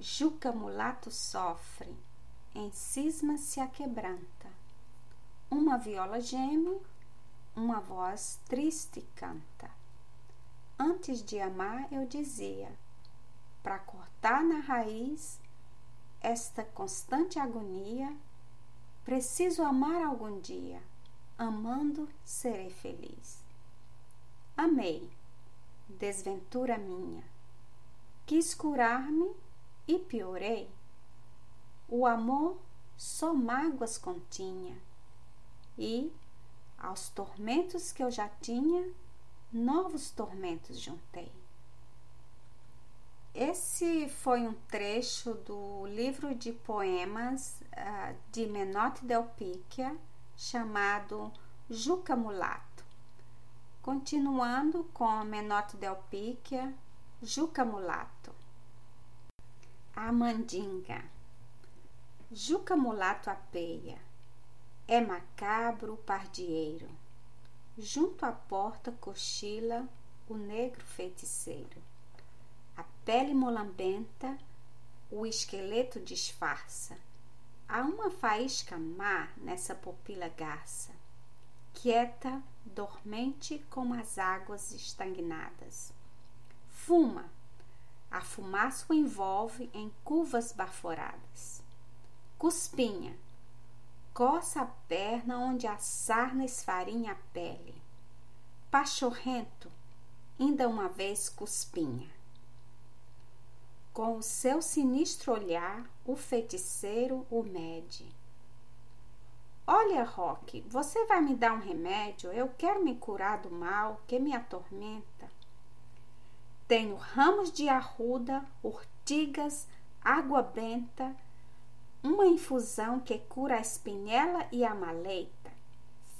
Juca mulato sofre, em cisma se aquebranta. Uma viola geme, uma voz triste canta. Antes de amar, eu dizia, para cortar na raiz esta constante agonia, preciso amar algum dia, amando serei feliz. Amei, desventura minha, quis curar-me e piorei. O amor só mágoas continha, e, aos tormentos que eu já tinha, novos tormentos juntei. Esse foi um trecho do livro de poemas uh, de Menotti Del Picchia, chamado Juca Mulato. Continuando com Menotti Del Picchia, Juca Mulato. A mandinga. Juca mulato apeia, é macabro o pardieiro. Junto à porta cochila o negro feiticeiro. A pele molambenta, o esqueleto disfarça. Há uma faísca má nessa pupila garça, quieta, dormente como as águas estagnadas. Fuma, a fumaça o envolve em curvas baforadas. Cuspinha. Coça a perna onde a sarna esfarinha a pele. Pachorrento. Ainda uma vez cuspinha. Com o seu sinistro olhar, o feiticeiro o mede. Olha, Roque, você vai me dar um remédio? Eu quero me curar do mal que me atormenta. Tenho ramos de arruda, urtigas, água benta, uma infusão que cura a espinhela e a maleita,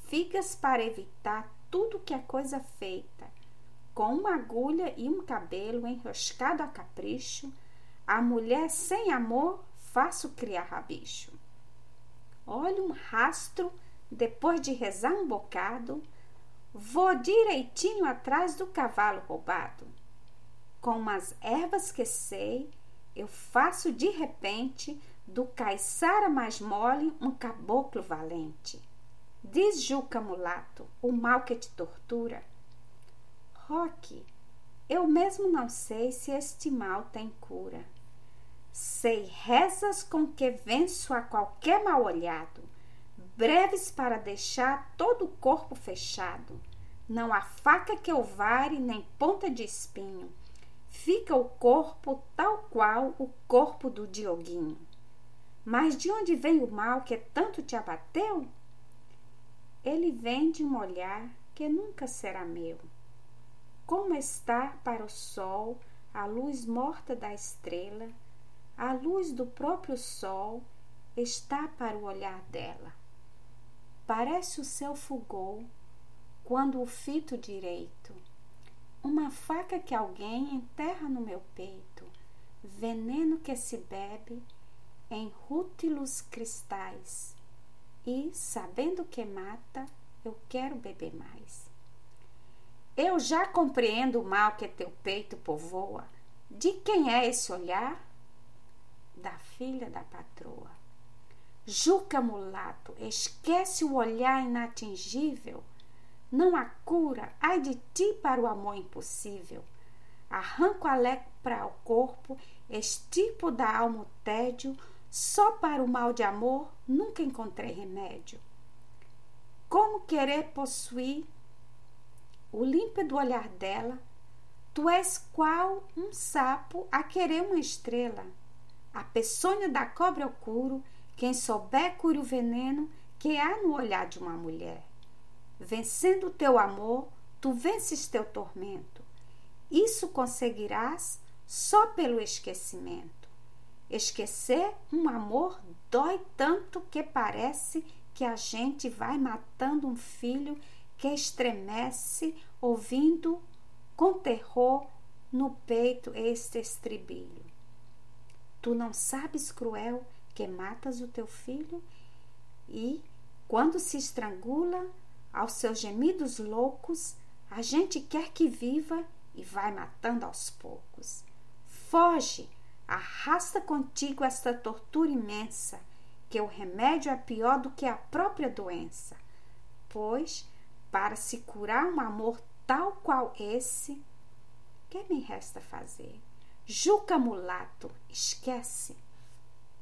figas para evitar tudo que é coisa feita, com uma agulha e um cabelo enroscado a capricho, a mulher sem amor faço criar rabicho. Olha um rastro, depois de rezar um bocado, vou direitinho atrás do cavalo roubado com umas ervas que sei, eu faço de repente do caiçara mais mole um caboclo valente. Diz Juca mulato, o mal que te tortura. Roque, eu mesmo não sei se este mal tem cura. Sei rezas com que venço a qualquer mal olhado, breves para deixar todo o corpo fechado. Não há faca que eu vare, nem ponta de espinho fica o corpo tal qual o corpo do Dioguinho. Mas de onde vem o mal que tanto te abateu? Ele vem de um olhar que nunca será meu. Como está para o sol a luz morta da estrela, a luz do próprio sol está para o olhar dela. Parece o seu fulgor quando o fito direito uma faca que alguém enterra no meu peito, veneno que se bebe em rútilos cristais. E, sabendo que mata, eu quero beber mais. Eu já compreendo o mal que teu peito povoa. De quem é esse olhar? Da filha da patroa. Juca mulato, esquece o olhar inatingível não há cura, ai de ti para o amor impossível. Arranco a lepra ao corpo, estipo da alma o tédio, só para o mal de amor nunca encontrei remédio. Como querer possuir o límpido olhar dela? Tu és qual um sapo a querer uma estrela. A peçonha da cobra eu curo, quem souber cure o veneno que há no olhar de uma mulher. Vencendo o teu amor, tu vences teu tormento. Isso conseguirás só pelo esquecimento. Esquecer um amor dói tanto que parece que a gente vai matando um filho que estremece ouvindo com terror no peito este estribilho. Tu não sabes, cruel, que matas o teu filho e, quando se estrangula, aos seus gemidos loucos, a gente quer que viva e vai matando aos poucos. Foge, arrasta contigo esta tortura imensa, que o remédio é pior do que a própria doença. Pois, para se curar um amor tal qual esse, que me resta fazer? Juca mulato, esquece.